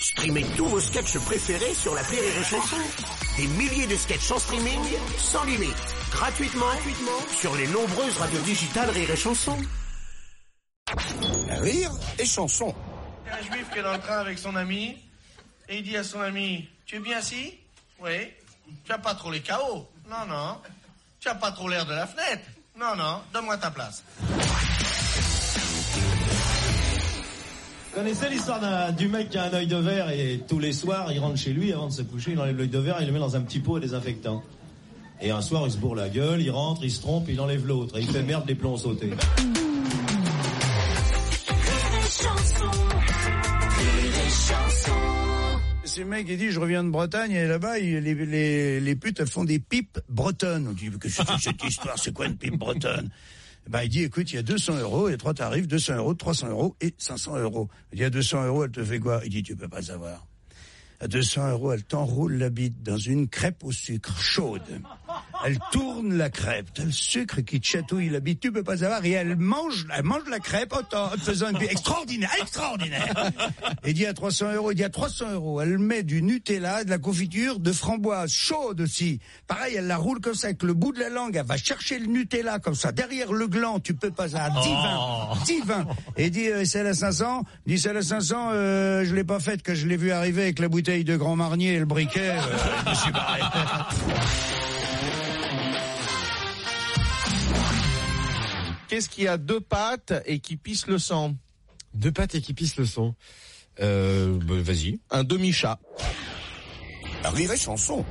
Streamez tous vos sketchs préférés sur la Rire et Chanson. Des milliers de sketchs en streaming, sans limite, gratuitement, gratuitement sur les nombreuses radios digitales Rire et Chanson. Rire et Chanson. Il y a un juif qui est dans le train avec son ami, et il dit à son ami, tu es bien assis? Oui. Tu as pas trop les chaos? Non, non. Tu as pas trop l'air de la fenêtre? Non, non. Donne-moi ta place. Connaissez l'histoire du mec qui a un œil de verre et tous les soirs il rentre chez lui avant de se coucher, il enlève l'œil de verre, il le met dans un petit pot à désinfectant. Et un soir il se bourre la gueule, il rentre, il se trompe, il enlève l'autre et il fait merde les plombs sautés. C'est le mec qui dit je reviens de Bretagne et là-bas les, les, les putes font des pipes bretonnes. On dit que c'est cette histoire, c'est quoi une pipe bretonne? Ben, il dit écoute il y a 200 euros, il y a trois tarifs, 200 euros, 300 euros et 500 euros. Il dit à 200 euros elle te fait quoi? Il dit tu peux pas savoir. À 200 euros, elle t'enroule la bite dans une crêpe au sucre chaude. Elle tourne la crêpe, t'as le sucre qui te chatouille la bite, tu peux pas savoir, et elle mange, elle mange la crêpe. En, en te faisant une bite extraordinaire, extraordinaire. Et dit à 300 euros, il dit à 300 euros, elle met du Nutella, de la confiture, de framboise chaude aussi. Pareil, elle la roule comme ça avec le bout de la langue, elle va chercher le Nutella comme ça, derrière le gland, tu peux pas savoir, divin, divin. Et dit, euh, celle à 500, dit celle à 500, euh, je l'ai pas faite, que je l'ai vu arriver avec la bouteille de Grand Marnier et le briquet, euh, je me suis barré. Qu'est-ce qui a deux pattes et qui pisse le sang Deux pattes et qui pissent le sang. Euh, bah, vas-y. Un demi-chat. Rire et Chanson.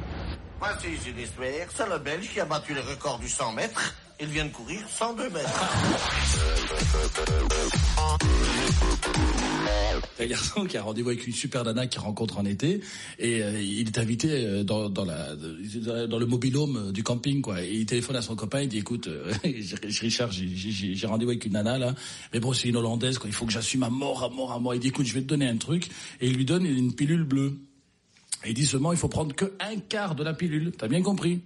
Voici une histoire. C'est le Belge qui a battu le record du 100 mètres. Il vient de courir 102 mètres. un garçon qui a rendez-vous avec une super nana qu'il rencontre en été et euh, il est invité euh, dans, dans la dans le mobilhome du camping quoi. Et il téléphone à son copain il dit écoute euh, Richard j'ai rendez-vous avec une nana là. Mais bon c'est une hollandaise quoi. Il faut que j'assume à mort à mort à mort. Il dit écoute je vais te donner un truc. Et il lui donne une pilule bleue. Et il dit seulement il faut prendre que un quart de la pilule. T'as bien compris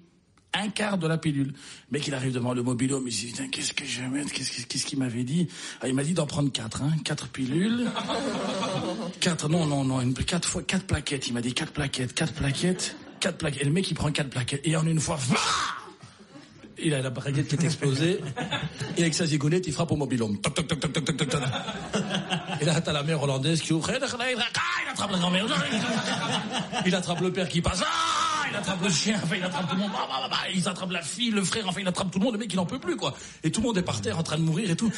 un quart de la pilule. Le mec, il arrive devant le mobilhome, il se dit, qu'est-ce que je vais mettre? Qu'est-ce que- qu'est-ce qu'il m'avait dit? Ah, Il m'a dit d'en prendre quatre, hein Quatre pilules. Quatre, non, non, non, une, quatre fois, quatre plaquettes. Il m'a dit quatre plaquettes, quatre plaquettes, quatre plaquettes. Et le mec, il prend quatre plaquettes. Et en une fois, va il a la baguette qui est explosée. Et avec sa zigounette, il frappe au mobilhome. Toc, toc, toc, toc, toc, toc, toc. Et là, t'as la mère hollandaise qui ouvre. Il attrape la grand-mère. Il attrape le père qui passe. Il attrape le chien. Enfin, il attrape tout le monde. Bah, bah, bah, bah. Il attrape la fille, le frère. Enfin, il attrape tout le monde. Le mec, il en peut plus, quoi. Et tout le monde est par terre en train de mourir et tout.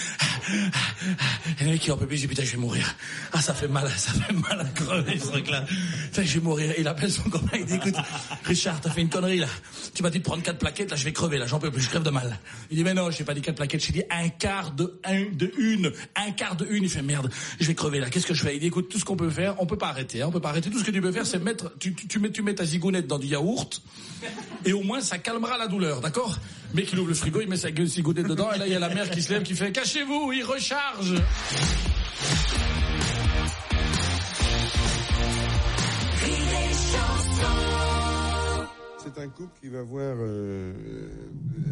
Et le mec, il en peut plus. Il dit, putain, je vais mourir. Ah, ça fait mal. Ça fait mal à crever, ce truc-là. Putain, je vais mourir. Il appelle son copain. Il dit, écoute, Richard, t'as fait une connerie, là. Tu m'as dit de prendre quatre plaquettes. Là, je vais crever. Là, j'en peux plus. Je crève de mal. Il dit, mais non, j'ai pas dit quatre plaquettes. J'ai dit un quart de un, de une. Un quart de une. Il fait, merde. Je vais crever, là. Qu'est-ce que je fais? Il dit, écoute, tout ce qu'on peut faire, on peut pas arrêter, hein. On peut pas arrêter. Tout ce que tu peux faire, c'est mettre, tu mets, tu mets ta zigounette dans du yaourt. Et au moins, ça calmera la douleur, d'accord? Le Mec, il ouvre le frigo, il met sa gueule zigounette dedans, et là, il y a la mère qui se lève, qui fait, cachez-vous, il recharge. C'est un couple qui va voir euh,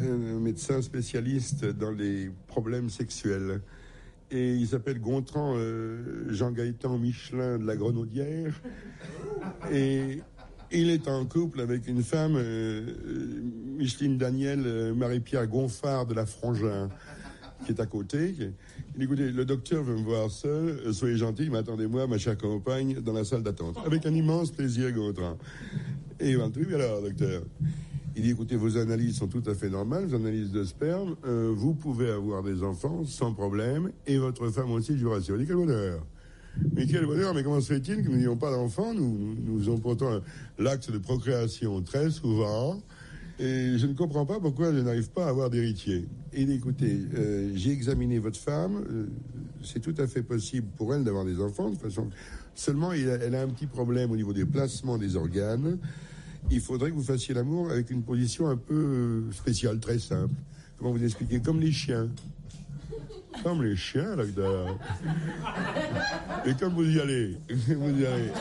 un médecin spécialiste dans les problèmes sexuels. Et il s'appelle Gontran euh, Jean-Gaëtan Michelin de la Grenaudière. Et il est en couple avec une femme, euh, euh, Micheline Daniel euh, Marie-Pierre Gonfard de la Frangin, qui est à côté. Il écoutez, le docteur veut me voir seul, soyez gentil, mais attendez-moi, ma chère compagne, dans la salle d'attente. Avec un immense plaisir, Gontran. Et il va alors, docteur. Il dit, écoutez, vos analyses sont tout à fait normales, vos analyses de sperme, vous pouvez avoir des enfants sans problème, et votre femme aussi, je vous rassure. Il dit, quel bonheur mais quel bonheur, mais comment se fait-il que nous n'ayons pas d'enfants? Nous, nous, avons pourtant l'acte de procréation très souvent, et je ne comprends pas pourquoi je n'arrive pas à avoir d'héritier. Il dit, écoutez, euh, j'ai examiné votre femme, euh, c'est tout à fait possible pour elle d'avoir des enfants, de façon, seulement il elle a un petit problème au niveau des placements des organes, il faudrait que vous fassiez l'amour avec une position un peu euh, spéciale, très simple. Comment vous expliquer Comme les chiens. Comme les chiens, docteur. Et comme vous y allez. vous y allez.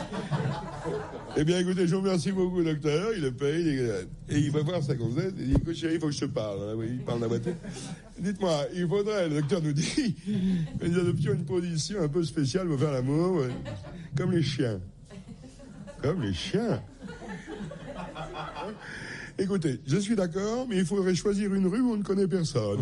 Eh bien, écoutez, je vous remercie beaucoup, docteur. Il le paye. Et il va voir sa gonzesse. Il dit, écoute, chérie, il faut que je te parle. Il parle la. Dites-moi, il faudrait, le docteur nous dit, que nous adoptions une position un peu spéciale pour faire l'amour, comme les chiens. Comme les chiens. Écoutez, je suis d'accord, mais il faudrait choisir une rue où on ne connaît personne.